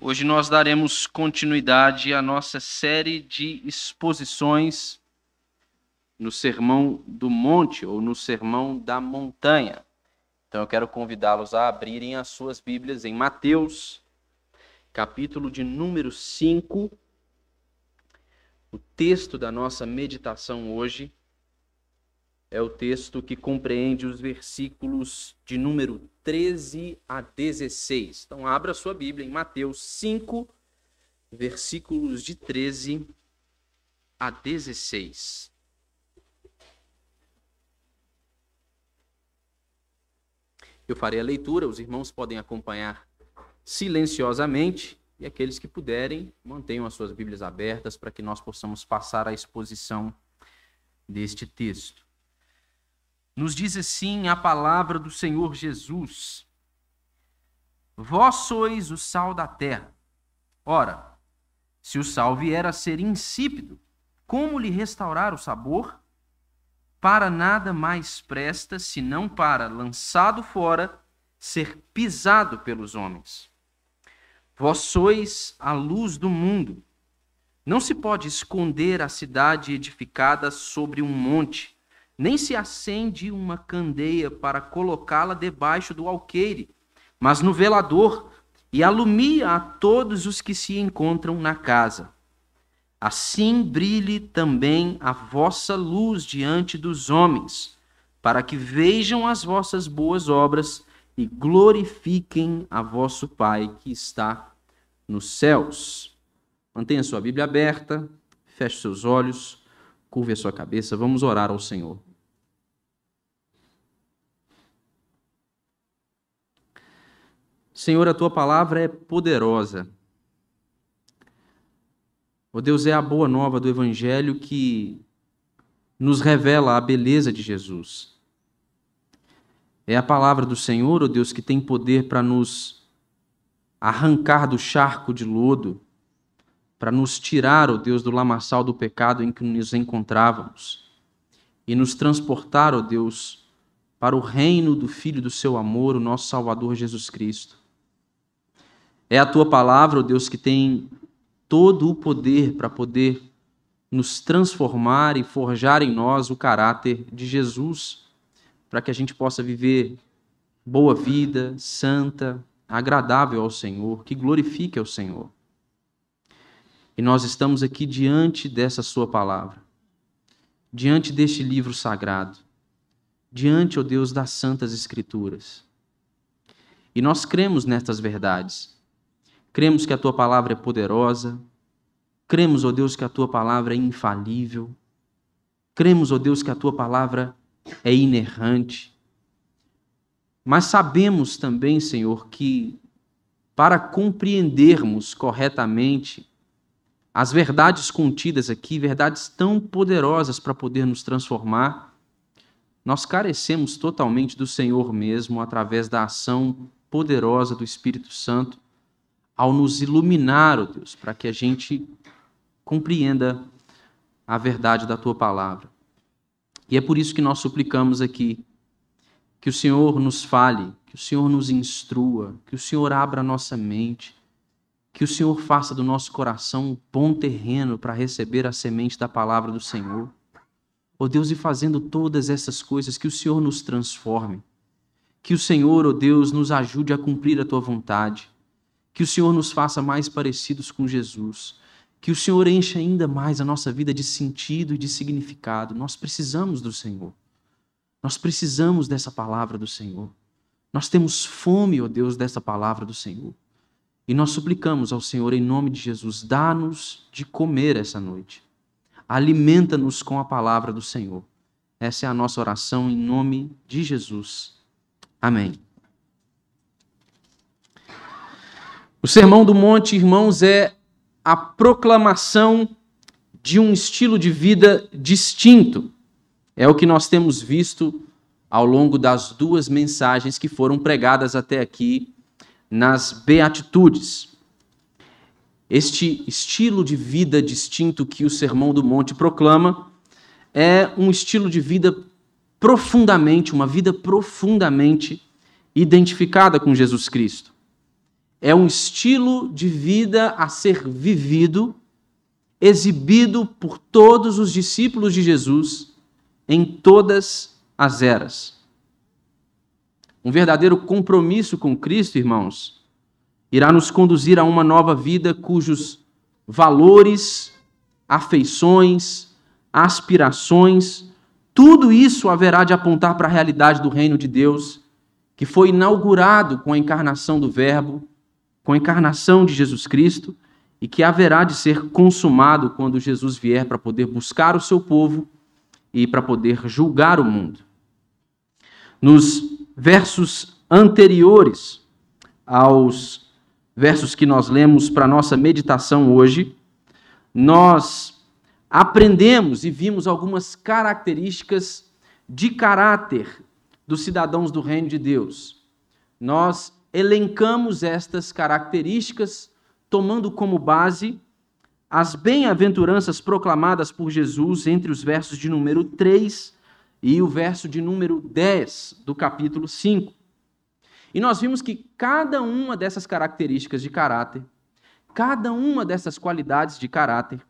Hoje nós daremos continuidade à nossa série de exposições no Sermão do Monte ou no Sermão da Montanha. Então eu quero convidá-los a abrirem as suas Bíblias em Mateus, capítulo de número 5. O texto da nossa meditação hoje é o texto que compreende os versículos de número 13 a 16. Então, abra sua Bíblia em Mateus 5, versículos de 13 a 16. Eu farei a leitura, os irmãos podem acompanhar silenciosamente e aqueles que puderem, mantenham as suas Bíblias abertas para que nós possamos passar a exposição deste texto. Nos diz assim a palavra do Senhor Jesus: Vós sois o sal da terra. Ora, se o sal vier a ser insípido, como lhe restaurar o sabor? Para nada mais presta senão para, lançado fora, ser pisado pelos homens. Vós sois a luz do mundo. Não se pode esconder a cidade edificada sobre um monte nem se acende uma candeia para colocá-la debaixo do alqueire, mas no velador, e alumia a todos os que se encontram na casa. Assim brilhe também a vossa luz diante dos homens, para que vejam as vossas boas obras e glorifiquem a vosso Pai que está nos céus. Mantenha sua Bíblia aberta, feche seus olhos, curve a sua cabeça, vamos orar ao Senhor. Senhor, a tua palavra é poderosa. O oh Deus é a boa nova do Evangelho que nos revela a beleza de Jesus. É a palavra do Senhor, ó oh Deus, que tem poder para nos arrancar do charco de lodo, para nos tirar, ó oh Deus, do lamaçal do pecado em que nos encontrávamos e nos transportar, ó Deus, para o reino do Filho do seu amor, o nosso Salvador Jesus Cristo. É a tua palavra, ó Deus, que tem todo o poder para poder nos transformar e forjar em nós o caráter de Jesus, para que a gente possa viver boa vida, santa, agradável ao Senhor, que glorifique ao Senhor. E nós estamos aqui diante dessa Sua palavra, diante deste livro sagrado, diante, ó Deus, das Santas Escrituras. E nós cremos nestas verdades Cremos que a tua palavra é poderosa. Cremos, ó oh Deus, que a tua palavra é infalível. Cremos, ó oh Deus, que a tua palavra é inerrante. Mas sabemos também, Senhor, que para compreendermos corretamente as verdades contidas aqui, verdades tão poderosas para poder nos transformar, nós carecemos totalmente do Senhor mesmo através da ação poderosa do Espírito Santo ao nos iluminar, ó oh Deus, para que a gente compreenda a verdade da tua palavra. E é por isso que nós suplicamos aqui que o Senhor nos fale, que o Senhor nos instrua, que o Senhor abra a nossa mente, que o Senhor faça do nosso coração um bom terreno para receber a semente da palavra do Senhor. Ó oh Deus, e fazendo todas essas coisas, que o Senhor nos transforme. Que o Senhor, ó oh Deus, nos ajude a cumprir a tua vontade que o Senhor nos faça mais parecidos com Jesus. Que o Senhor encha ainda mais a nossa vida de sentido e de significado. Nós precisamos do Senhor. Nós precisamos dessa palavra do Senhor. Nós temos fome, ó oh Deus, dessa palavra do Senhor. E nós suplicamos ao Senhor, em nome de Jesus, dá-nos de comer essa noite. Alimenta-nos com a palavra do Senhor. Essa é a nossa oração em nome de Jesus. Amém. O Sermão do Monte, irmãos, é a proclamação de um estilo de vida distinto. É o que nós temos visto ao longo das duas mensagens que foram pregadas até aqui nas Beatitudes. Este estilo de vida distinto que o Sermão do Monte proclama é um estilo de vida profundamente, uma vida profundamente identificada com Jesus Cristo é um estilo de vida a ser vivido, exibido por todos os discípulos de Jesus em todas as eras. Um verdadeiro compromisso com Cristo, irmãos, irá nos conduzir a uma nova vida cujos valores, afeições, aspirações, tudo isso haverá de apontar para a realidade do reino de Deus, que foi inaugurado com a encarnação do Verbo, com a encarnação de Jesus Cristo, e que haverá de ser consumado quando Jesus vier para poder buscar o seu povo e para poder julgar o mundo. Nos versos anteriores aos versos que nós lemos para nossa meditação hoje, nós aprendemos e vimos algumas características de caráter dos cidadãos do reino de Deus. Nós elencamos estas características tomando como base as bem-aventuranças proclamadas por Jesus entre os versos de número 3 e o verso de número 10 do capítulo 5. E nós vimos que cada uma dessas características de caráter, cada uma dessas qualidades de caráter,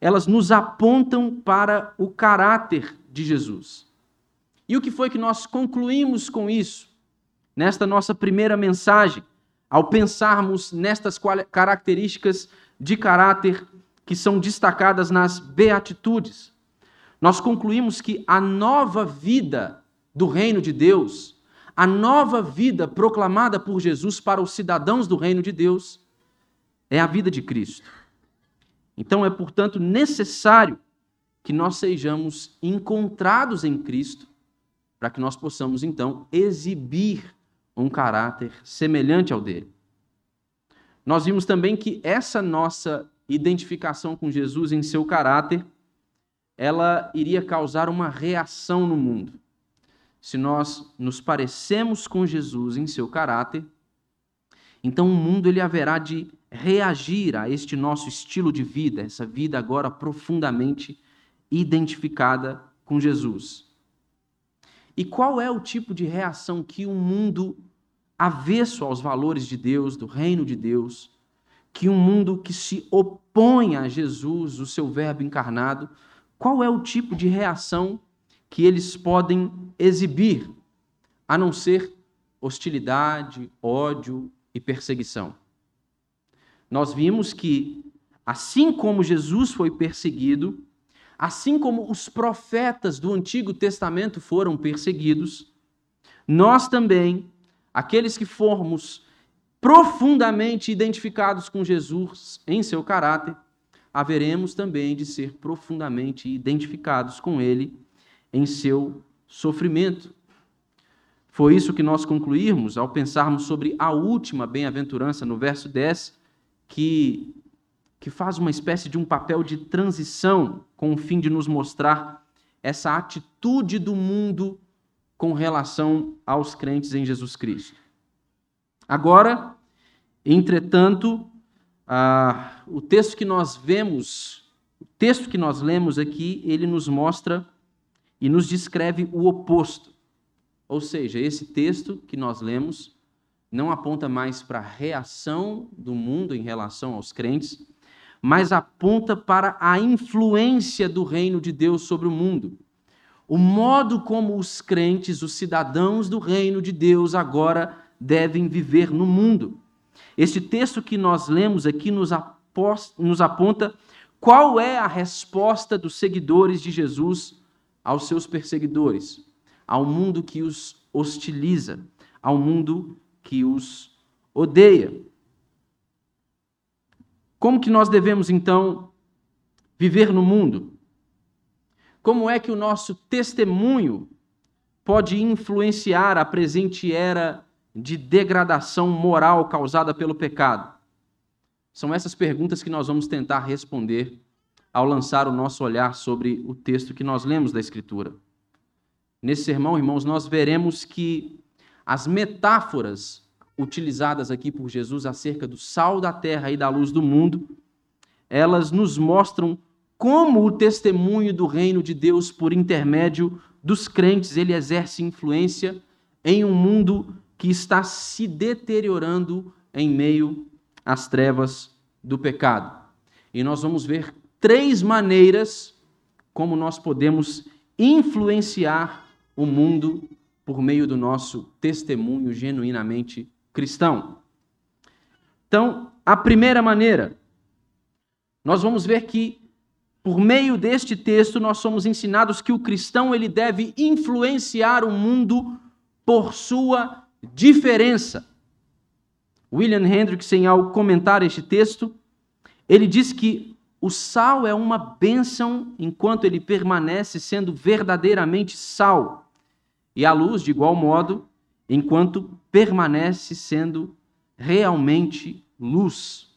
elas nos apontam para o caráter de Jesus. E o que foi que nós concluímos com isso? Nesta nossa primeira mensagem, ao pensarmos nestas características de caráter que são destacadas nas beatitudes, nós concluímos que a nova vida do reino de Deus, a nova vida proclamada por Jesus para os cidadãos do reino de Deus, é a vida de Cristo. Então é, portanto, necessário que nós sejamos encontrados em Cristo, para que nós possamos, então, exibir um caráter semelhante ao dele. Nós vimos também que essa nossa identificação com Jesus em seu caráter, ela iria causar uma reação no mundo. Se nós nos parecemos com Jesus em seu caráter, então o mundo ele haverá de reagir a este nosso estilo de vida, essa vida agora profundamente identificada com Jesus. E qual é o tipo de reação que um mundo avesso aos valores de Deus, do reino de Deus, que um mundo que se opõe a Jesus, o seu Verbo encarnado, qual é o tipo de reação que eles podem exibir, a não ser hostilidade, ódio e perseguição? nós vimos que, assim como Jesus foi perseguido, assim como os profetas do Antigo Testamento foram perseguidos, nós também, aqueles que formos profundamente identificados com Jesus em seu caráter, haveremos também de ser profundamente identificados com ele em seu sofrimento. Foi isso que nós concluímos ao pensarmos sobre a última bem-aventurança no verso 10, que, que faz uma espécie de um papel de transição com o fim de nos mostrar essa atitude do mundo com relação aos crentes em Jesus Cristo. Agora, entretanto, ah, o texto que nós vemos, o texto que nós lemos aqui, ele nos mostra e nos descreve o oposto. Ou seja, esse texto que nós lemos não aponta mais para a reação do mundo em relação aos crentes, mas aponta para a influência do reino de Deus sobre o mundo. O modo como os crentes, os cidadãos do reino de Deus, agora devem viver no mundo. Este texto que nós lemos aqui nos, aponta qual é a resposta dos seguidores de Jesus aos seus perseguidores, ao mundo que os hostiliza, ao mundo que os odeia. Como que nós devemos então viver no mundo? Como é que o nosso testemunho pode influenciar a presente era de degradação moral causada pelo pecado? São essas perguntas que nós vamos tentar responder ao lançar o nosso olhar sobre o texto que nós lemos da Escritura. Nesse sermão, irmãos, nós veremos que as metáforas utilizadas aqui por Jesus acerca do sal da terra e da luz do mundo, elas nos mostram como o testemunho do reino de Deus por intermédio dos crentes, ele exerce influência em um mundo que está se deteriorando em meio às trevas do pecado. E nós vamos ver três maneiras como nós podemos influenciar o mundo por meio do nosso testemunho genuinamente cristão. Então, a primeira maneira, nós vamos ver que por meio deste texto nós somos ensinados que o cristão ele deve influenciar o mundo por sua diferença. William Hendrickson, ao comentar este texto, ele diz que o sal é uma bênção enquanto ele permanece sendo verdadeiramente sal, e a luz, de igual modo, enquanto permanece sendo realmente luz.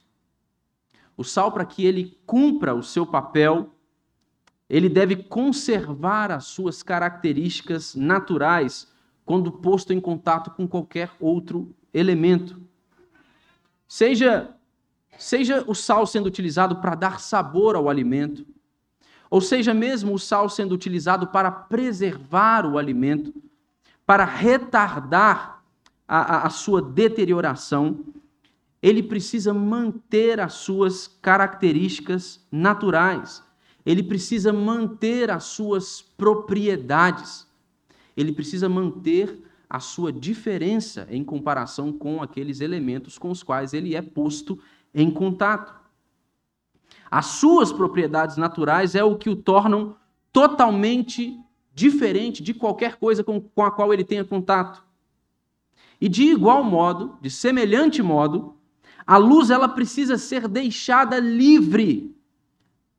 O sal, para que ele cumpra o seu papel, ele deve conservar as suas características naturais quando posto em contato com qualquer outro elemento. Seja, seja o sal sendo utilizado para dar sabor ao alimento, ou seja mesmo o sal sendo utilizado para preservar o alimento, para retardar a, a, a sua deterioração, ele precisa manter as suas características naturais, ele precisa manter as suas propriedades, ele precisa manter a sua diferença em comparação com aqueles elementos com os quais ele é posto em contato. As suas propriedades naturais é o que o tornam totalmente diferente de qualquer coisa com, a qual ele tenha contato. E de igual modo, de semelhante modo, a luz ela precisa ser deixada livre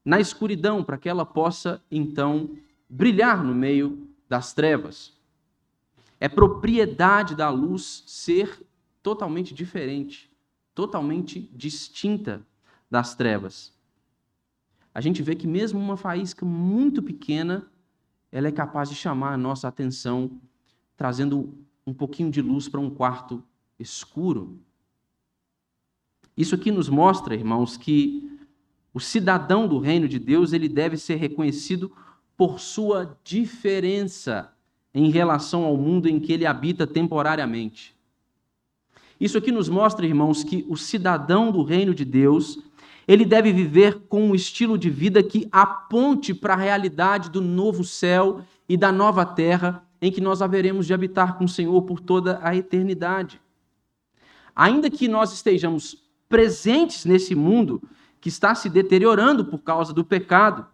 na escuridão para que ela possa então brilhar no meio das trevas. É propriedade da luz ser totalmente diferente, totalmente distinta das trevas. A gente vê que mesmo uma faísca muito pequena, ela é capaz de chamar a nossa atenção, trazendo um pouquinho de luz para um quarto escuro. Isso aqui nos mostra, irmãos, que o cidadão do reino de Deus, ele deve ser reconhecido por sua diferença em relação ao mundo em que ele habita temporariamente. Isso aqui nos mostra, irmãos, que o cidadão do reino de Deus, ele deve viver com um estilo de vida que aponte para a realidade do novo céu e da nova terra em que nós haveremos de habitar com o Senhor por toda a eternidade. Ainda que nós estejamos presentes nesse mundo que está se deteriorando por causa do pecado.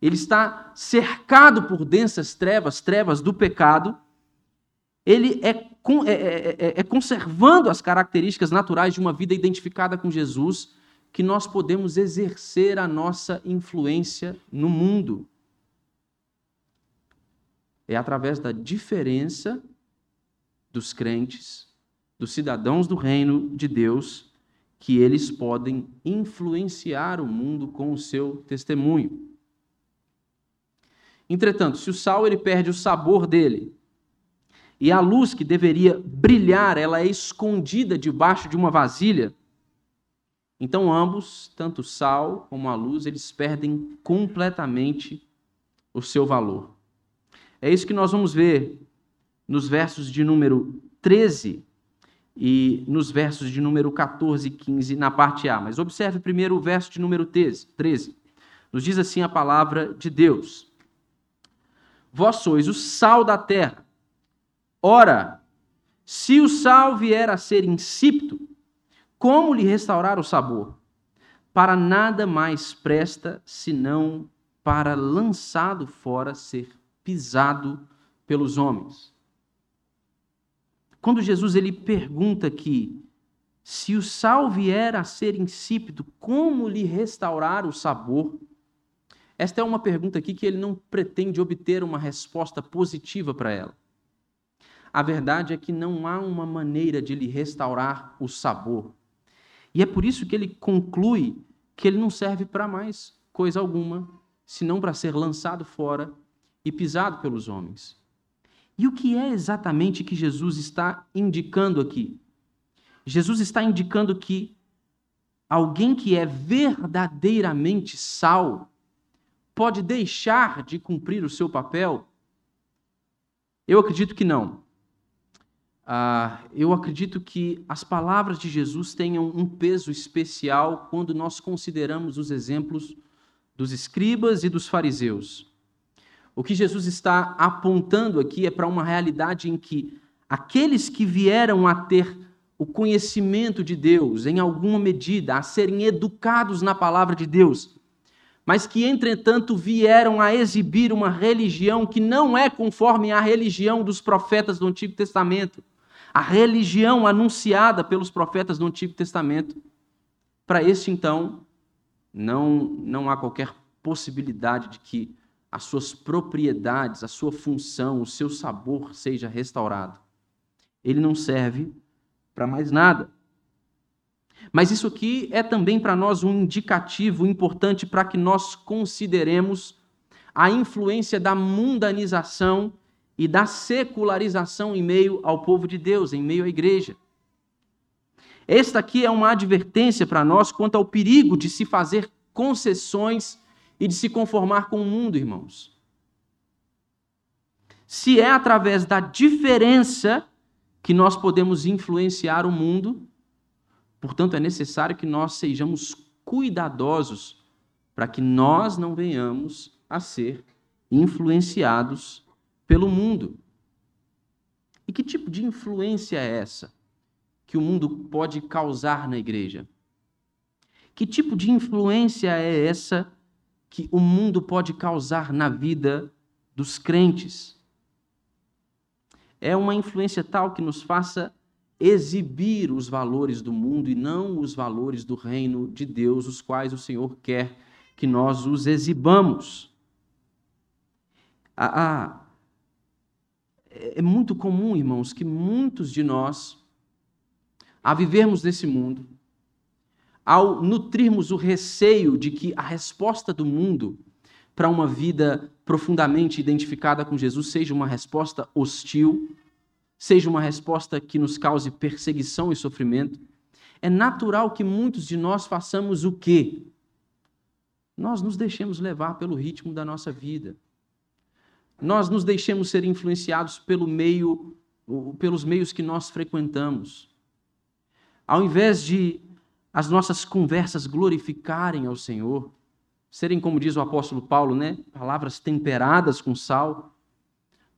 Ele está cercado por densas trevas, trevas do pecado. Ele é, é, é, é, é conservando as características naturais de uma vida identificada com Jesus que nós podemos exercer a nossa influência no mundo. É através da diferença dos crentes, dos cidadãos do reino de Deus, que eles podem influenciar o mundo com o seu testemunho. Entretanto, se o sal ele perde o sabor dele, e a luz que deveria brilhar, ela é escondida debaixo de uma vasilha, então ambos, tanto o sal como a luz, eles perdem completamente o seu valor. É isso que nós vamos ver nos versos de número 13 e nos versos de número 14 e 15 na parte A. Mas observe primeiro o verso de número 13. Nos diz assim a palavra de Deus: Vós sois o sal da terra. Ora, se o sal vier a ser insípido, como lhe restaurar o sabor? Para nada mais presta senão para lançado fora ser pisado pelos homens. Quando Jesus ele pergunta aqui, se o sal vier a ser insípido, como lhe restaurar o sabor? Esta é uma pergunta aqui que ele não pretende obter uma resposta positiva para ela. A verdade é que não há uma maneira de lhe restaurar o sabor. E é por isso que ele conclui que ele não serve para mais coisa alguma, senão para ser lançado fora e pisado pelos homens. E o que é exatamente que Jesus está indicando aqui? Jesus está indicando que alguém que é verdadeiramente sal pode deixar de cumprir o seu papel? Eu acredito que não. ah, eu acredito que as palavras de Jesus tenham um peso especial quando nós consideramos os exemplos dos escribas e dos fariseus. O que Jesus está apontando aqui é para uma realidade em que aqueles que vieram a ter o conhecimento de Deus, em alguma medida, a serem educados na palavra de Deus, mas que, entretanto, vieram a exibir uma religião que não é conforme a religião dos profetas do Antigo Testamento, a religião anunciada pelos profetas do Antigo Testamento. Para este, então, não, não há qualquer possibilidade de que as suas propriedades, a sua função, o seu sabor seja restaurado. Ele não serve para mais nada. Mas isso aqui é também para nós um indicativo importante para que nós consideremos a influência da mundanização e da secularização em meio ao povo de Deus, em meio à igreja. Esta aqui é uma advertência para nós quanto ao perigo de se fazer concessões e de se conformar com o mundo, irmãos. Se é através da diferença que nós podemos influenciar o mundo. Portanto, é necessário que nós sejamos cuidadosos para que nós não venhamos a ser influenciados pelo mundo. E que tipo de influência é essa que o mundo pode causar na igreja? Que tipo de influência é essa que o mundo pode causar na vida dos crentes? é uma influência tal que nos faça exibir os valores do mundo e não os valores do reino de Deus, os quais o Senhor quer que nós os exibamos. Ah, é muito comum, irmãos, que muitos de nós, a vivermos nesse mundo, ao nutrirmos o receio de que a resposta do mundo para uma vida profundamente identificada com Jesus seja uma resposta hostil, seja uma resposta que nos cause perseguição e sofrimento, é natural que muitos de nós façamos o quê? Nós nos deixemos levar pelo ritmo da nossa vida. Nós nos deixemos ser influenciados pelo meio, pelos meios que nós frequentamos. Ao invés de as nossas conversas glorificarem ao Senhor, serem, como diz o apóstolo Paulo, né, palavras temperadas com sal,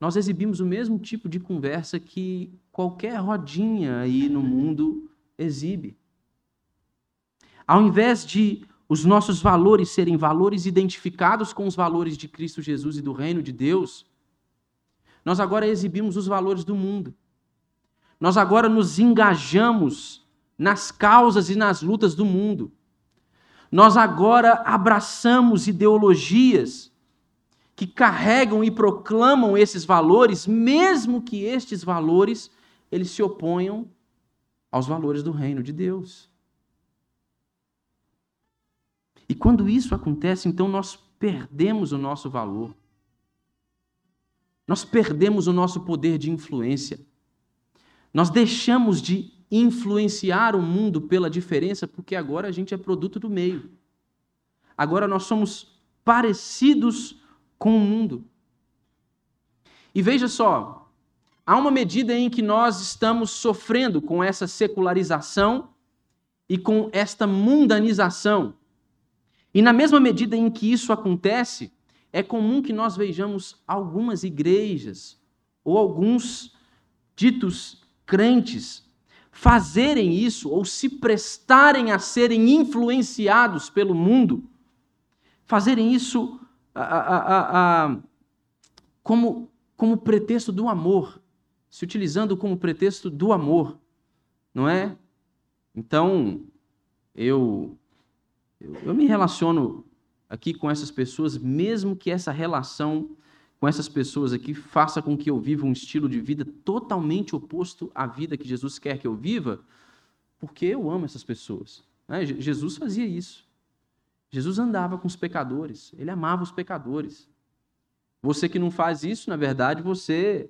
nós exibimos o mesmo tipo de conversa que qualquer rodinha aí no mundo exibe. Ao invés de os nossos valores serem valores identificados com os valores de Cristo Jesus e do reino de Deus, nós agora exibimos os valores do mundo. Nós agora nos engajamos nas causas e nas lutas do mundo. Nós agora abraçamos ideologias que carregam e proclamam esses valores, mesmo que estes valores eles se oponham aos valores do reino de Deus. E quando isso acontece, então nós perdemos o nosso valor. Nós perdemos o nosso poder de influência. Nós deixamos de influenciar o mundo pela diferença, porque agora a gente é produto do meio. Agora nós somos parecidos com o mundo. E veja só, há uma medida em que nós estamos sofrendo com essa secularização e com esta mundanização. E na mesma medida em que isso acontece, é comum que nós vejamos algumas igrejas ou alguns ditos crentes fazerem isso ou se prestarem a serem influenciados pelo mundo, fazerem isso a, a, a, como, como pretexto do amor, se utilizando como pretexto do amor, não é? Então, eu, eu, eu me relaciono aqui com essas pessoas, mesmo que essa relação com essas pessoas aqui faça com que eu viva um estilo de vida totalmente oposto à vida que Jesus quer que eu viva, porque eu amo essas pessoas. Né? Jesus fazia isso. Jesus andava com os pecadores, ele amava os pecadores. Você que não faz isso, na verdade, você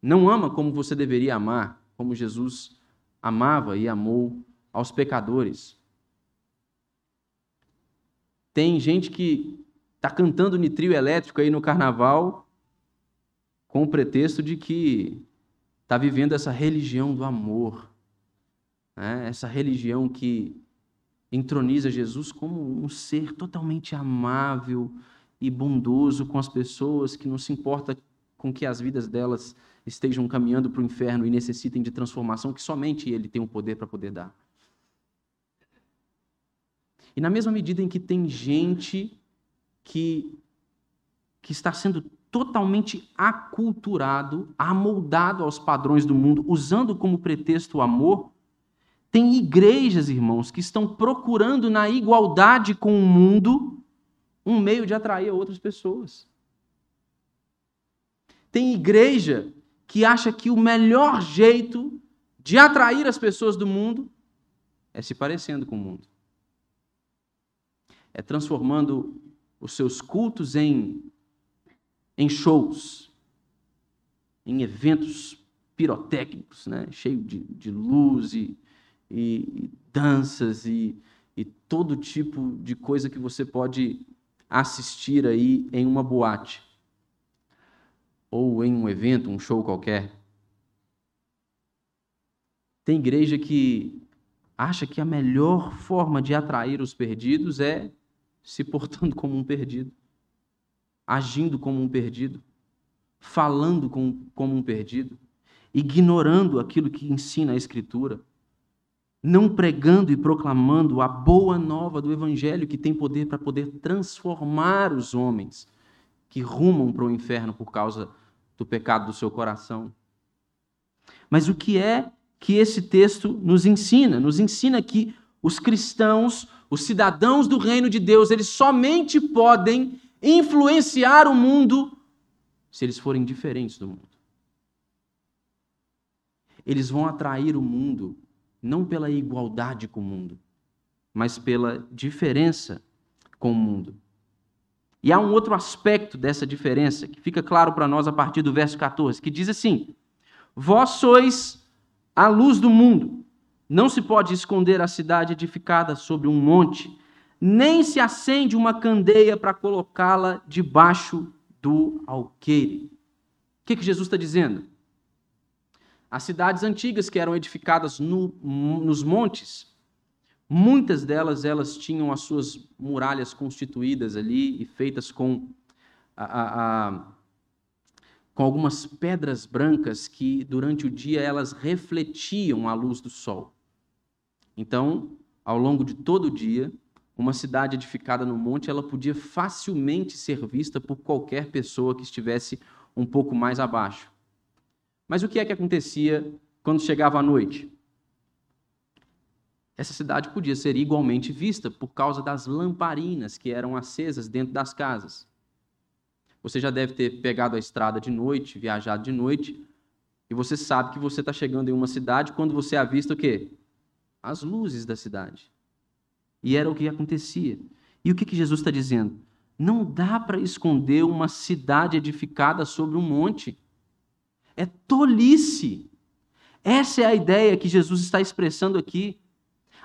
não ama como você deveria amar, como Jesus amava e amou aos pecadores. Tem gente que está cantando nitrio elétrico aí no carnaval com o pretexto de que está vivendo essa religião do amor, né? essa religião que entroniza Jesus como um ser totalmente amável e bondoso com as pessoas, que não se importa com que as vidas delas estejam caminhando para o inferno e necessitem de transformação que somente Ele tem o poder para poder dar. E na mesma medida em que tem gente que, que está sendo totalmente aculturado, amoldado aos padrões do mundo, usando como pretexto o amor, tem igrejas, irmãos, que estão procurando na igualdade com o mundo um meio de atrair outras pessoas. Tem igreja que acha que o melhor jeito de atrair as pessoas do mundo é se parecendo com o mundo. É transformando os seus cultos em, em shows, em eventos pirotécnicos, né? cheio de, de luz e, e, danças e, e todo tipo de coisa que você pode assistir aí em uma boate ou em um evento, um show qualquer. Tem igreja que acha que a melhor forma de atrair os perdidos é se portando como um perdido, agindo como um perdido, falando como um perdido, ignorando aquilo que ensina a Escritura, não pregando e proclamando a boa nova do Evangelho que tem poder para poder transformar os homens que rumam para o inferno por causa do pecado do seu coração. Mas o que é que esse texto nos ensina? Nos ensina que os cristãos, os cidadãos do reino de Deus, eles somente podem influenciar o mundo se eles forem diferentes do mundo. Eles vão atrair o mundo não pela igualdade com o mundo, mas pela diferença com o mundo. E há um outro aspecto dessa diferença que fica claro para nós a partir do verso 14, que diz assim: Vós sois a luz do mundo. Não se pode esconder a cidade edificada sobre um monte, nem se acende uma candeia para colocá-la debaixo do alqueire. O que, que Jesus está dizendo? As cidades antigas que eram edificadas no, nos montes, muitas delas elas tinham as suas muralhas constituídas ali e feitas com, a, a, a, com algumas pedras brancas que durante o dia elas refletiam a luz do sol. Então, ao longo de todo o dia, uma cidade edificada no monte, ela podia facilmente ser vista por qualquer pessoa que estivesse um pouco mais abaixo. Mas o que é que acontecia quando chegava a noite? Essa cidade podia ser igualmente vista por causa das lamparinas que eram acesas dentro das casas. Você já deve ter pegado a estrada de noite, viajado de noite, e você sabe que você está chegando em uma cidade quando você avista o quê? as luzes da cidade. E era o que acontecia. E o que, que Jesus está dizendo? Não dá para esconder uma cidade edificada sobre um monte. É tolice. Essa é a ideia que Jesus está expressando aqui.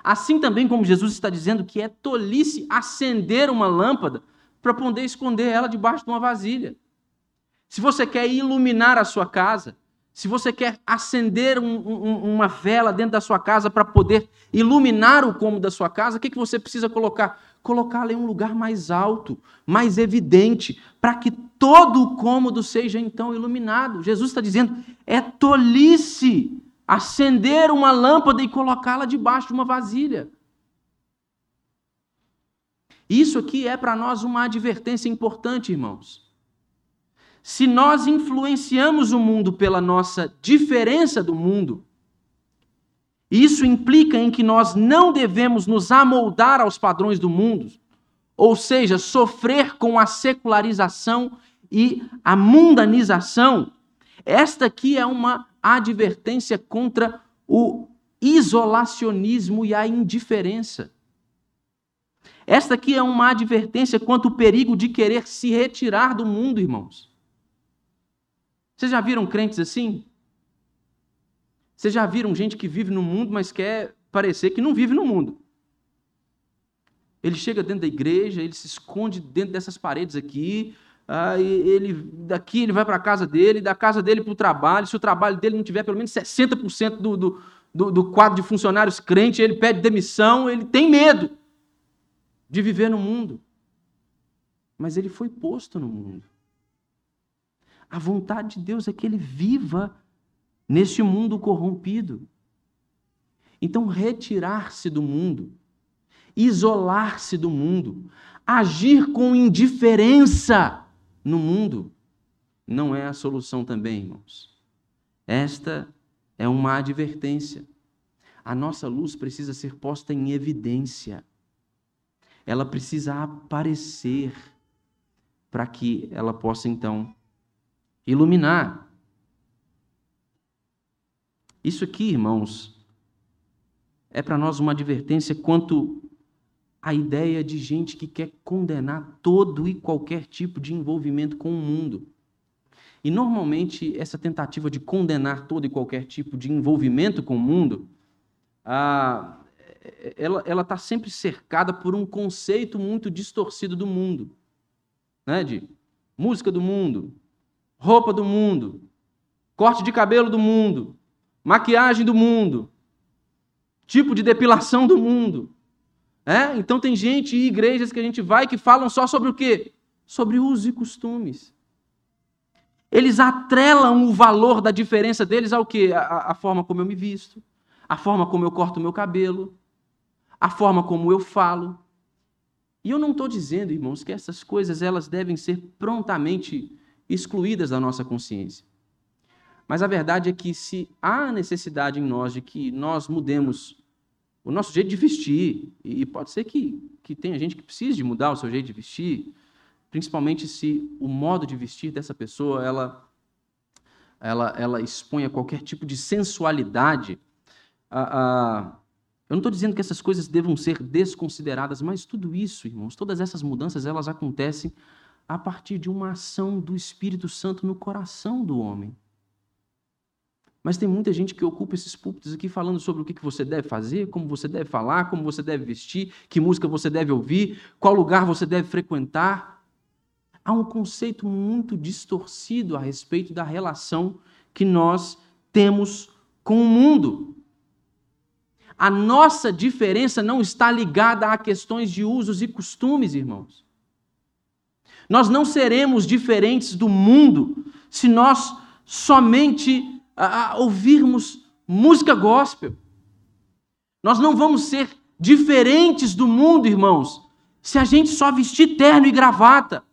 Assim também como Jesus está dizendo que é tolice acender uma lâmpada para poder esconder ela debaixo de uma vasilha. Se você quer iluminar a sua casa, se você quer acender um, um, uma vela dentro da sua casa para poder iluminar o cômodo da sua casa, o que, que você precisa colocar? Colocá-la em um lugar mais alto, mais evidente, para que todo o cômodo seja então iluminado. Jesus está dizendo: é tolice acender uma lâmpada e colocá-la debaixo de uma vasilha. Isso aqui é para nós uma advertência importante, irmãos se nós influenciamos o mundo pela nossa diferença do mundo, isso implica em que nós não devemos nos amoldar aos padrões do mundo, ou seja, sofrer com a secularização e a mundanização. Esta aqui é uma advertência contra o isolacionismo e a indiferença. Esta aqui é uma advertência quanto o perigo de querer se retirar do mundo, irmãos. Vocês já viram crentes assim? Vocês já viram gente que vive no mundo, mas quer parecer que não vive no mundo? Ele chega dentro da igreja, ele se esconde dentro dessas paredes aqui, ah, ele daqui ele vai para a casa dele, da casa dele para o trabalho. Se o trabalho dele não tiver pelo menos 60% do, do, do, do quadro de funcionários crentes, ele pede demissão, ele tem medo de viver no mundo. Mas ele foi posto no mundo. A vontade de Deus é que ele viva neste mundo corrompido. Então, retirar-se do mundo, isolar-se do mundo, agir com indiferença no mundo, não é a solução também, irmãos. Esta é uma advertência. A nossa luz precisa ser posta em evidência. Ela precisa aparecer para que ela possa então iluminar. Isso aqui, irmãos, é para nós uma advertência quanto à ideia de gente que quer condenar todo e qualquer tipo de envolvimento com o mundo. E normalmente essa tentativa de condenar todo e qualquer tipo de envolvimento com o mundo, ah, ela está sempre cercada por um conceito muito distorcido do mundo, né? De música do mundo, roupa do mundo, corte de cabelo do mundo, maquiagem do mundo, tipo de depilação do mundo. É? Então tem gente e igrejas que a gente vai que falam só sobre o quê? Sobre usos e costumes. Eles atrelam o valor da diferença deles ao quê? A, a forma como eu me visto, a forma como eu corto o meu cabelo, a forma como eu falo. E eu não estou dizendo, irmãos, que essas coisas elas devem ser prontamente excluídas da nossa consciência. Mas a verdade é que se há necessidade em nós de que nós mudemos o nosso jeito de vestir, e pode ser que, que tenha gente que precise de mudar o seu jeito de vestir, principalmente se o modo de vestir dessa pessoa ela, ela, ela expõe a qualquer tipo de sensualidade. eu não estou dizendo que essas coisas devam ser desconsideradas, mas tudo isso, irmãos, todas essas mudanças, elas acontecem a partir de uma ação do Espírito Santo no coração do homem. Mas tem muita gente que ocupa esses púlpitos aqui falando sobre o que você deve fazer, como você deve falar, como você deve vestir, que música você deve ouvir, qual lugar você deve frequentar. Há um conceito muito distorcido a respeito da relação que nós temos com o mundo. A nossa diferença não está ligada a questões de usos e costumes, irmãos. Nós não seremos diferentes do mundo se nós somente ouvirmos música gospel. Nós não vamos ser diferentes do mundo, irmãos, se a gente só vestir terno e gravata,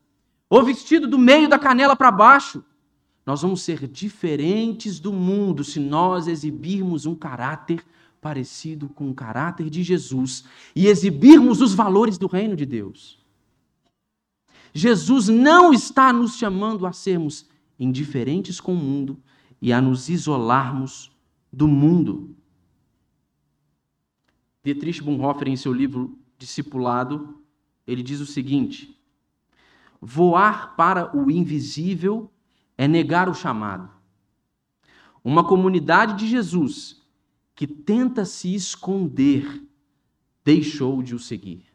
ou vestido do meio da canela para baixo. Nós vamos ser diferentes do mundo se nós exibirmos um caráter parecido com o caráter de Jesus e exibirmos os valores do reino de Deus. Jesus não está nos chamando a sermos indiferentes com o mundo, e a nos isolarmos do mundo. Dietrich Bonhoeffer, em seu livro Discipulado, ele diz o seguinte: voar para o invisível é negar o chamado. Uma comunidade de Jesus que tenta se esconder deixou de o seguir.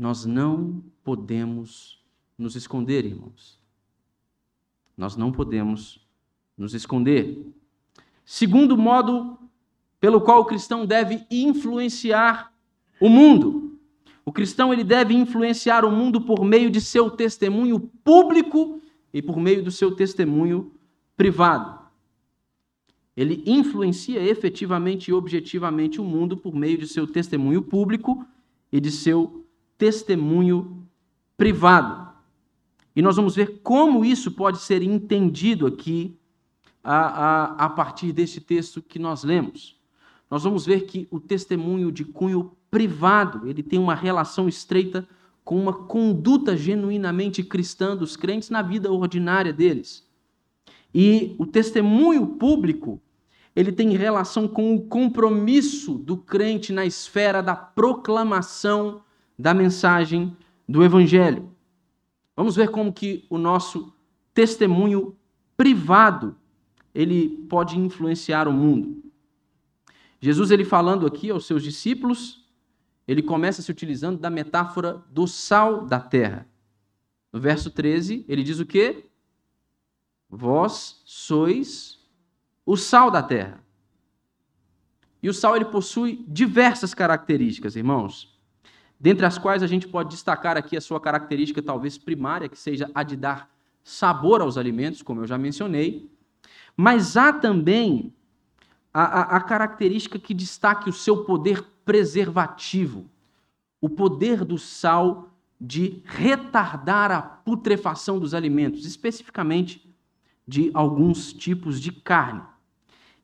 Nós não podemos nos esconder, irmãos. Nós não podemos nos esconder. Segundo modo pelo qual o cristão deve influenciar o mundo. O cristão ele deve influenciar o mundo por meio de seu testemunho público e por meio do seu testemunho privado. Ele influencia efetivamente e objetivamente o mundo por meio de seu testemunho público e de seu testemunho privado. E nós vamos ver como isso pode ser entendido aqui a, a, a partir deste texto que nós lemos. Nós vamos ver que o testemunho de cunho privado ele tem uma relação estreita com uma conduta genuinamente cristã dos crentes na vida ordinária deles. E o testemunho público ele tem relação com o compromisso do crente na esfera da proclamação da mensagem do evangelho. Vamos ver como que o nosso testemunho privado ele pode influenciar o mundo. Jesus ele falando aqui aos seus discípulos, ele começa se utilizando da metáfora do sal da terra. No verso 13, ele diz o quê? Vós sois o sal da terra. E o sal ele possui diversas características, irmãos, dentre as quais a gente pode destacar aqui a sua característica talvez primária, que seja a de dar sabor aos alimentos, como eu já mencionei, mas há também a, a, a característica que destaque o seu poder preservativo, o poder do sal de retardar a putrefação dos alimentos, especificamente de alguns tipos de carne.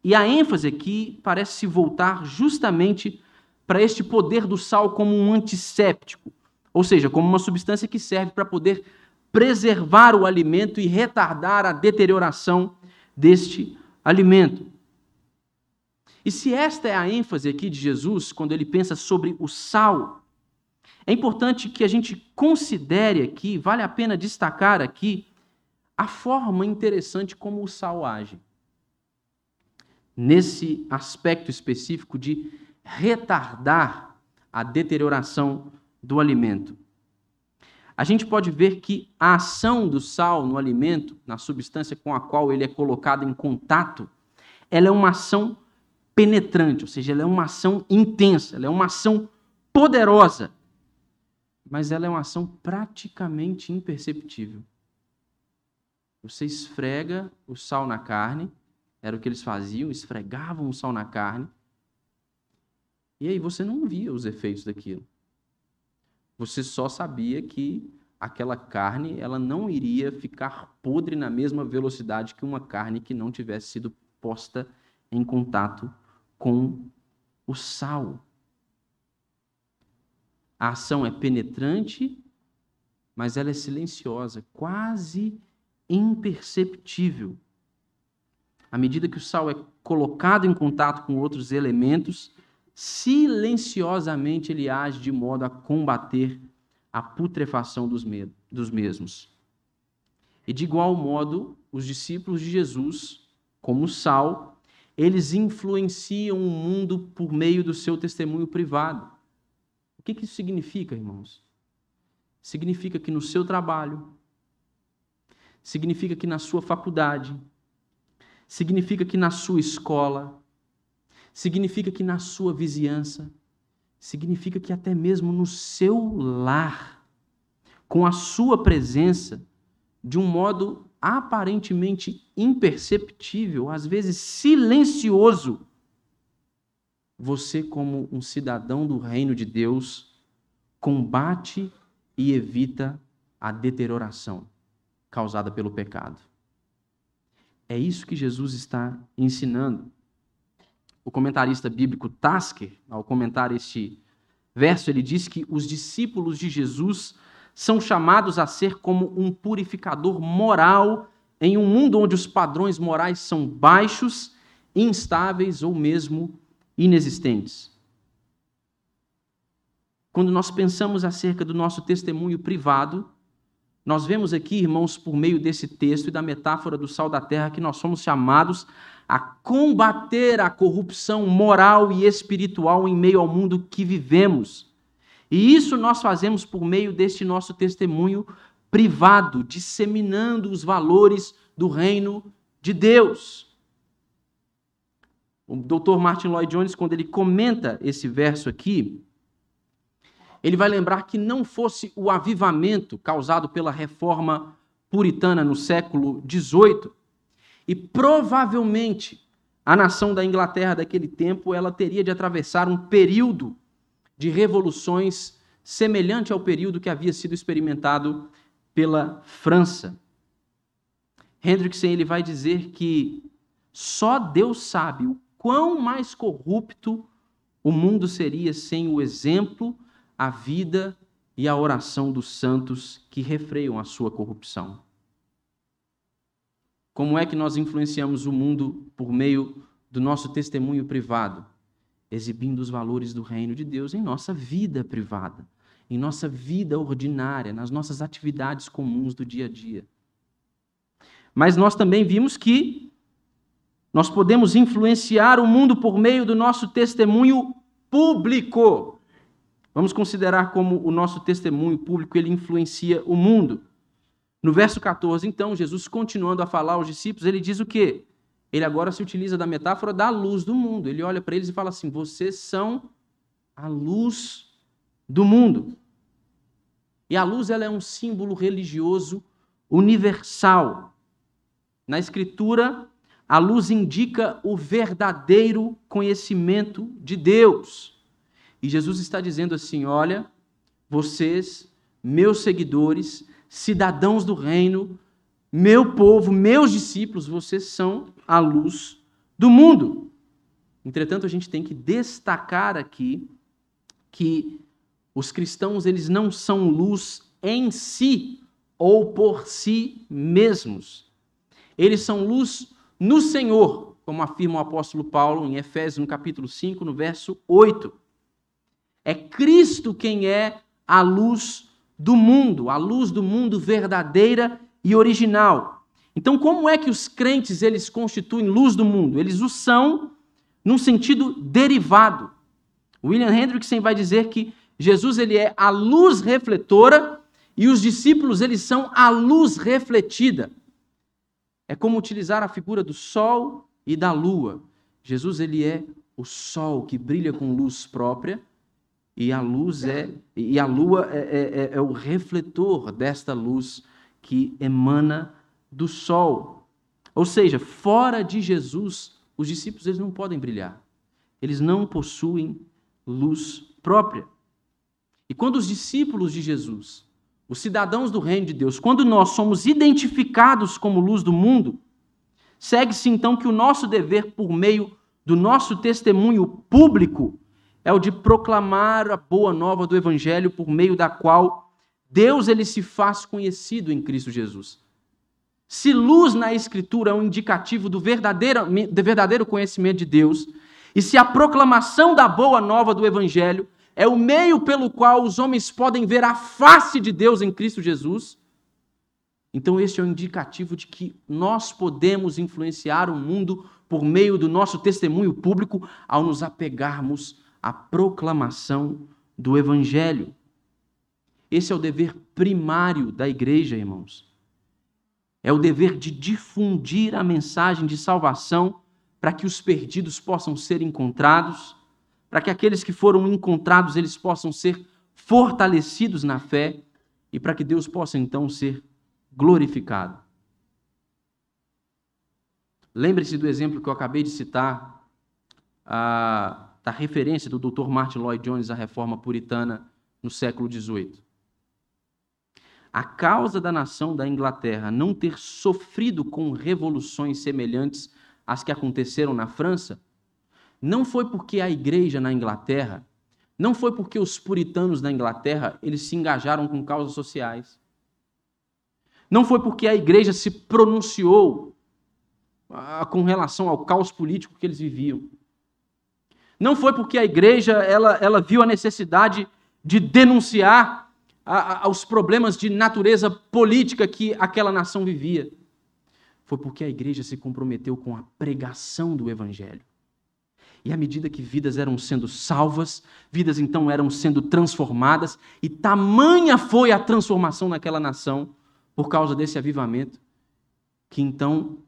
E a ênfase aqui parece se voltar justamente para este poder do sal como um antisséptico, ou seja, como uma substância que serve para poder preservar o alimento e retardar a deterioração deste alimento. E se esta é a ênfase aqui de Jesus, quando ele pensa sobre o sal, é importante que a gente considere aqui, vale a pena destacar aqui, a forma interessante como o sal age nesse aspecto específico de retardar a deterioração do alimento. A gente pode ver que a ação do sal no alimento, na substância com a qual ele é colocado em contato, ela é uma ação penetrante, ou seja, ela é uma ação intensa, ela é uma ação poderosa, mas ela é uma ação praticamente imperceptível. Você esfrega o sal na carne, era o que eles faziam, esfregavam o sal na carne. E aí você não via os efeitos daquilo. Você só sabia que aquela carne ela não iria ficar podre na mesma velocidade que uma carne que não tivesse sido posta em contato com o sal. A ação é penetrante, mas ela é silenciosa, quase imperceptível à medida que o sal é colocado em contato com outros elementos, silenciosamente ele age de modo a combater a putrefação dos, dos mesmos. E de igual modo, os discípulos de Jesus, como sal, eles influenciam o mundo por meio do seu testemunho privado. O que isso significa, irmãos? Significa que no seu trabalho, significa que na sua faculdade, significa que na sua escola, significa que na sua vizinhança, significa que até mesmo no seu lar, com a sua presença, de um modo aparentemente imperceptível, às vezes silencioso, você, como um cidadão do reino de Deus, combate e evita a deterioração causada pelo pecado. É isso que Jesus está ensinando. O comentarista bíblico Tasker, ao comentar este verso, ele diz que os discípulos de Jesus são chamados a ser como um purificador moral em um mundo onde os padrões morais são baixos, instáveis ou mesmo inexistentes. Quando nós pensamos acerca do nosso testemunho privado, nós vemos aqui, irmãos, por meio desse texto e da metáfora do sal da terra, que nós somos chamados a combater a corrupção moral e espiritual em meio ao mundo que vivemos. E isso nós fazemos por meio deste nosso testemunho privado, disseminando os valores do reino de Deus. O Dr. Martin Lloyd Jones, quando ele comenta esse verso aqui, ele vai lembrar que não fosse o avivamento causado pela reforma puritana no século XVIII, e provavelmente a nação da Inglaterra daquele tempo ela teria de atravessar um período de revoluções semelhante ao período que havia sido experimentado pela França. Hendrickson ele vai dizer que só Deus sabe o quão mais corrupto o mundo seria sem o exemplo a vida e a oração dos santos que refreiam a sua corrupção. Como é que nós influenciamos o mundo por meio do nosso testemunho privado? Exibindo os valores do reino de Deus em nossa vida privada, em nossa vida ordinária, nas nossas atividades comuns do dia a dia. Mas nós também vimos que nós podemos influenciar o mundo por meio do nosso testemunho público. Vamos considerar como o nosso testemunho público ele influencia o mundo. No verso 14, então, Jesus continuando a falar aos discípulos, ele diz o quê? Ele agora se utiliza da metáfora da luz do mundo. Ele olha para eles e fala assim: vocês são a luz do mundo. E a luz ela é um símbolo religioso universal. Na Escritura, a luz indica o verdadeiro conhecimento de Deus. E Jesus está dizendo assim: olha, vocês, meus seguidores, cidadãos do reino, meu povo, meus discípulos, vocês são a luz do mundo. Entretanto, a gente tem que destacar aqui que os cristãos eles não são luz em si ou por si mesmos. Eles são luz no Senhor, como afirma o apóstolo Paulo em Efésios, no capítulo 5, no verso 8. É Cristo quem é a luz do mundo, a luz do mundo verdadeira e original. Então, como é que os crentes eles constituem luz do mundo? Eles o são num sentido derivado. William Hendrickson vai dizer que Jesus ele é a luz refletora e os discípulos eles são a luz refletida. É como utilizar a figura do sol e da lua. Jesus ele é o sol que brilha com luz própria e a luz é e a lua é, é, é, é o refletor desta luz que emana do sol. Ou seja, fora de Jesus, os discípulos eles não podem brilhar. Eles não possuem luz própria. E quando os discípulos de Jesus os cidadãos do reino de Deus, quando nós somos identificados como luz do mundo, segue-se então que o nosso dever, por meio do nosso testemunho público, é o de proclamar a boa nova do Evangelho, por meio da qual Deus ele se faz conhecido em Cristo Jesus. Se luz na Escritura é um indicativo do verdadeiro, do verdadeiro conhecimento de Deus, e se a proclamação da boa nova do Evangelho é o meio pelo qual os homens podem ver a face de Deus em Cristo Jesus. Então, este é um indicativo de que nós podemos influenciar o mundo por meio do nosso testemunho público ao nos apegarmos à proclamação do Evangelho. Esse é o dever primário da igreja, irmãos. É o dever de difundir a mensagem de salvação para que os perdidos possam ser encontrados para que aqueles que foram encontrados eles possam ser fortalecidos na fé e para que Deus possa então ser glorificado. Lembre-se do exemplo que eu acabei de citar, a, da referência do Dr. Martin Lloyd Jones à reforma puritana no século XVIII. A causa da nação da Inglaterra não ter sofrido com revoluções semelhantes às que aconteceram na França não foi porque a igreja na Inglaterra, não foi porque os puritanos na Inglaterra, eles se engajaram com causas sociais. Não foi porque a igreja se pronunciou ah, com relação ao caos político que eles viviam. Não foi porque a igreja ela, ela viu a necessidade de denunciar a, a, os problemas de natureza política que aquela nação vivia. Foi porque a igreja se comprometeu com a pregação do evangelho. E à medida que vidas eram sendo salvas, vidas então eram sendo transformadas, e tamanha foi a transformação naquela nação por causa desse avivamento, que então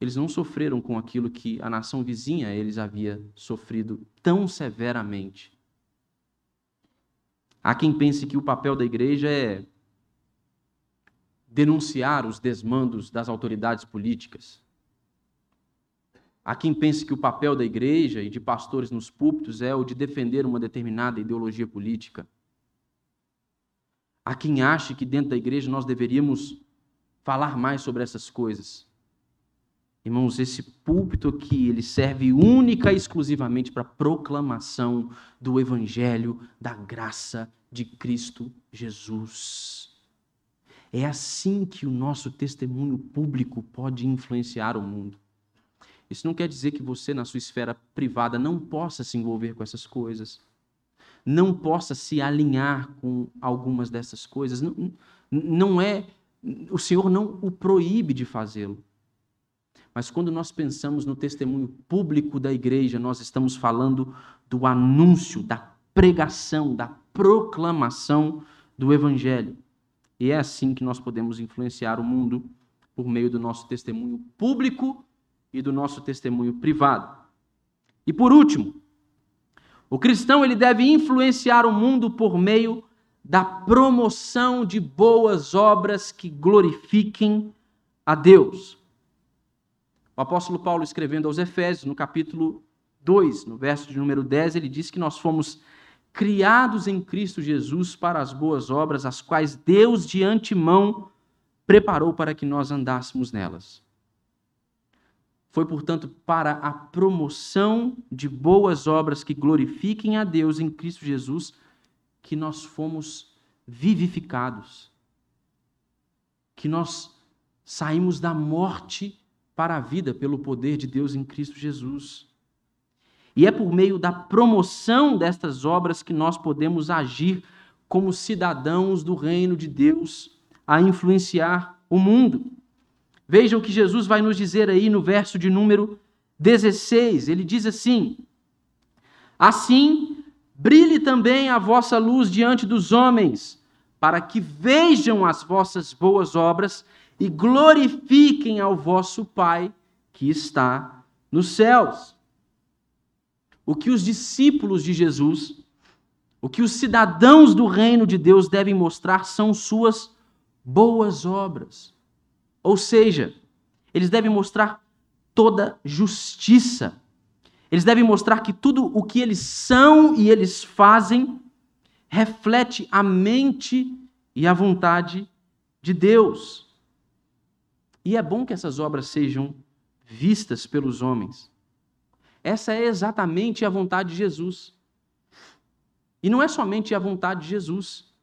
eles não sofreram com aquilo que a nação vizinha eles havia sofrido tão severamente. Há quem pense que o papel da igreja é denunciar os desmandos das autoridades políticas, Há quem pense que o papel da igreja e de pastores nos púlpitos é o de defender uma determinada ideologia política. Há quem ache que dentro da igreja nós deveríamos falar mais sobre essas coisas. Irmãos, esse púlpito aqui, ele serve única e exclusivamente para proclamação do evangelho da graça de Cristo Jesus. É assim que o nosso testemunho público pode influenciar o mundo. Isso não quer dizer que você, na sua esfera privada, não possa se envolver com essas coisas, não possa se alinhar com algumas dessas coisas. Não, não é. O Senhor não o proíbe de fazê-lo. Mas quando nós pensamos no testemunho público da igreja, nós estamos falando do anúncio, da pregação, da proclamação do Evangelho. E é assim que nós podemos influenciar o mundo por meio do nosso testemunho público e do nosso testemunho privado. E por último, o cristão ele deve influenciar o mundo por meio da promoção de boas obras que glorifiquem a Deus. O apóstolo Paulo, escrevendo aos Efésios, no capítulo 2, no verso de número 10, ele diz que nós fomos criados em Cristo Jesus para as boas obras, as quais Deus de antemão preparou para que nós andássemos nelas. Foi, portanto, para a promoção de boas obras que glorifiquem a Deus em Cristo Jesus que nós fomos vivificados, que nós saímos da morte para a vida pelo poder de Deus em Cristo Jesus. E é por meio da promoção destas obras que nós podemos agir como cidadãos do reino de Deus a influenciar o mundo. Vejam o que Jesus vai nos dizer aí no verso de número 16. Ele diz assim: Assim, brilhe também a vossa luz diante dos homens, para que vejam as vossas boas obras e glorifiquem ao vosso Pai que está nos céus. O que os discípulos de Jesus, o que os cidadãos do reino de Deus devem mostrar são suas boas obras. Ou seja, eles devem mostrar toda justiça. Eles devem mostrar que tudo o que eles são e eles fazem reflete a mente e a vontade de Deus. E é bom que essas obras sejam vistas pelos homens. Essa é exatamente a vontade de Jesus. E não é somente a vontade de Jesus,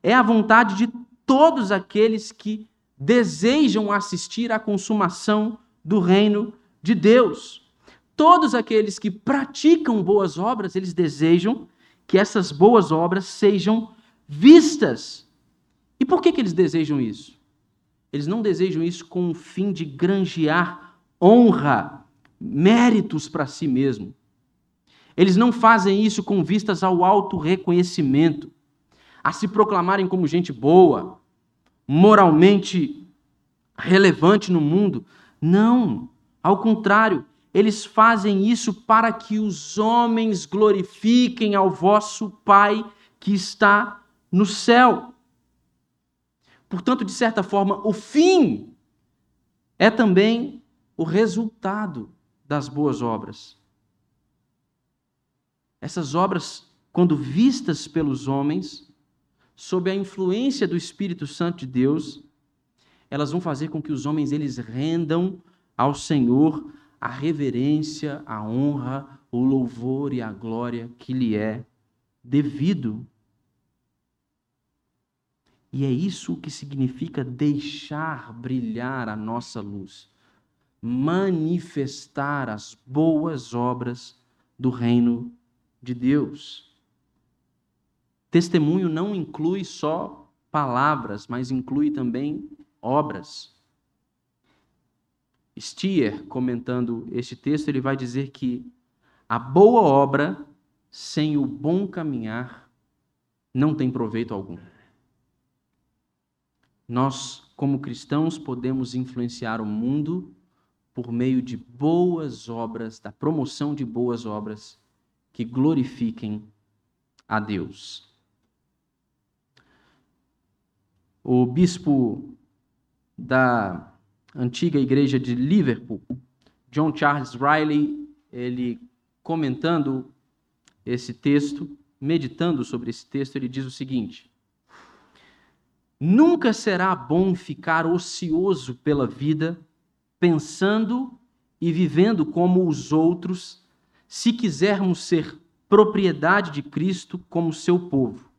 é a vontade de todos aqueles que desejam assistir à consumação do reino de Deus. Todos aqueles que praticam boas obras, eles desejam que essas boas obras sejam vistas. E por que, que eles desejam isso? Eles não desejam isso com o fim de granjear honra, méritos para si mesmo. Eles não fazem isso com vistas ao auto reconhecimento, a se proclamarem como gente boa, moralmente relevante no mundo. Não, ao contrário, eles fazem isso para que os homens glorifiquem ao vosso Pai que está no céu. Portanto, de certa forma, o fim é também o resultado das boas obras. Essas obras, quando vistas pelos homens, sob a influência do Espírito Santo de Deus, elas vão fazer com que os homens eles rendam ao Senhor a reverência, a honra, o louvor e a glória que lhe é devido. E é isso que significa deixar brilhar a nossa luz, manifestar as boas obras do reino de Deus. Testemunho não inclui só palavras, mas inclui também obras. Stier, comentando este texto, ele vai dizer que a boa obra sem o bom caminhar não tem proveito algum. Nós, como cristãos, podemos influenciar o mundo por meio de boas obras, da promoção de boas obras que glorifiquem a Deus. O bispo da antiga igreja de Liverpool, John Charles Riley, ele comentando esse texto, meditando sobre esse texto, ele diz o seguinte: Nunca será bom ficar ocioso pela vida, pensando e vivendo como os outros, se quisermos ser propriedade de Cristo como seu povo.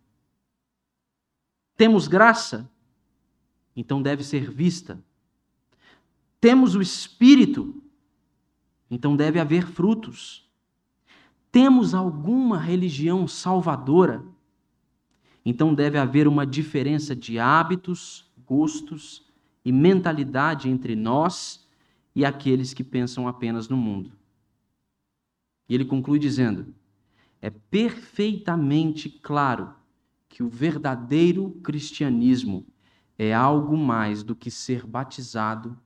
Temos graça? Então deve ser vista. Temos o Espírito? Então deve haver frutos. Temos alguma religião salvadora? Então deve haver uma diferença de hábitos, gostos e mentalidade entre nós e aqueles que pensam apenas no mundo. E ele conclui dizendo: é perfeitamente claro que o verdadeiro cristianismo é algo mais do que ser batizado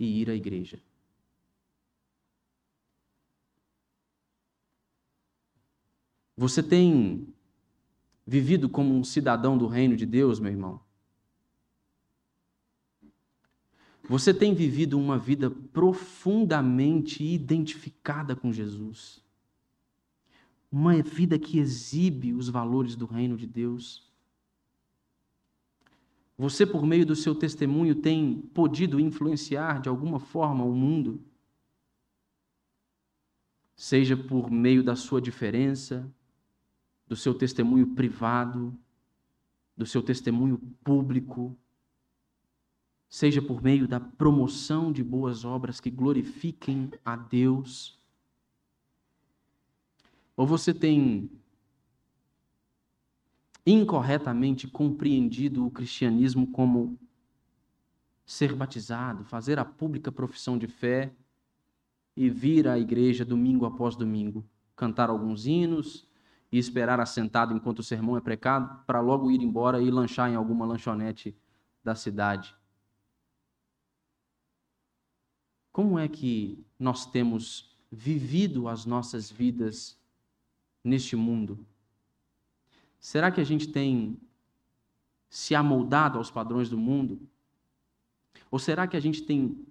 e ir à igreja. Você tem vivido como um cidadão do reino de Deus, meu irmão? Você tem vivido uma vida profundamente identificada com Jesus? Uma vida que exibe os valores do reino de Deus? Você, por meio do seu testemunho, tem podido influenciar de alguma forma o mundo? Seja por meio da sua diferença, do seu testemunho privado, do seu testemunho público, seja por meio da promoção de boas obras que glorifiquem a Deus. Ou você tem incorretamente compreendido o cristianismo como ser batizado, fazer a pública profissão de fé e vir à igreja domingo após domingo, cantar alguns hinos, e esperar assentado enquanto o sermão é precado, para logo ir embora e lanchar em alguma lanchonete da cidade. Como é que nós temos vivido as nossas vidas neste mundo? Será que a gente tem se amoldado aos padrões do mundo? Ou será que a gente tem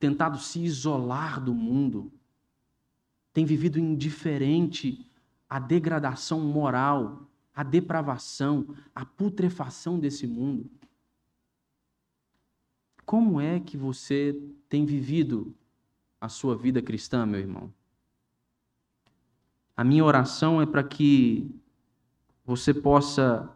tentado se isolar do mundo? Tem vivido indiferente a degradação moral, a depravação, a putrefação desse mundo. Como é que você tem vivido a sua vida cristã, meu irmão? A minha oração é para que você possa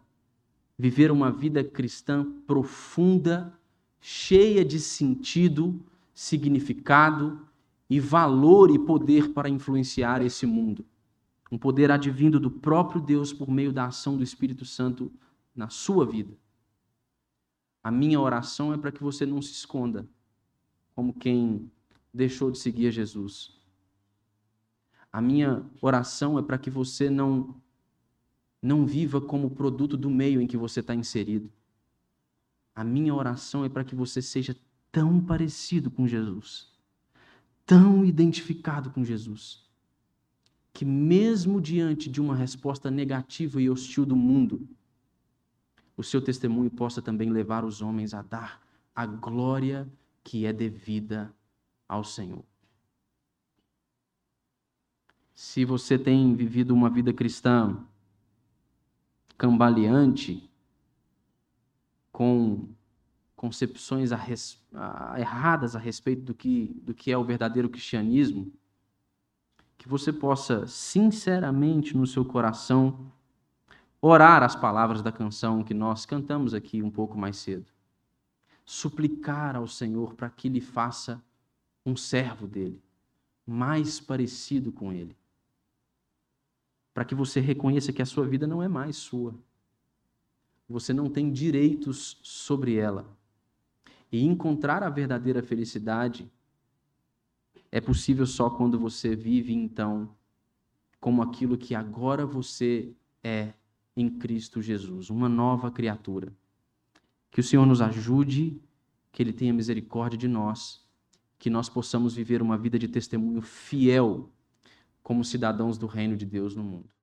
viver uma vida cristã profunda, cheia de sentido, significado e valor e poder para influenciar esse mundo um poder advindo do próprio Deus por meio da ação do Espírito Santo na sua vida. A minha oração é para que você não se esconda como quem deixou de seguir Jesus. A minha oração é para que você não não viva como produto do meio em que você está inserido. A minha oração é para que você seja tão parecido com Jesus, tão identificado com Jesus, que, mesmo diante de uma resposta negativa e hostil do mundo, o seu testemunho possa também levar os homens a dar a glória que é devida ao Senhor. Se você tem vivido uma vida cristã cambaleante, com concepções a res, erradas a respeito do que, do que é o verdadeiro cristianismo, que você possa sinceramente no seu coração orar as palavras da canção que nós cantamos aqui um pouco mais cedo. Suplicar ao Senhor para que lhe faça um servo dele, mais parecido com ele. Para que você reconheça que a sua vida não é mais sua. Você não tem direitos sobre ela. E encontrar a verdadeira felicidade é possível só quando você vive, então, como aquilo que agora você é em Cristo Jesus, uma nova criatura. Que o Senhor nos ajude, que Ele tenha misericórdia de nós, que nós possamos viver uma vida de testemunho fiel como cidadãos do reino de Deus no mundo.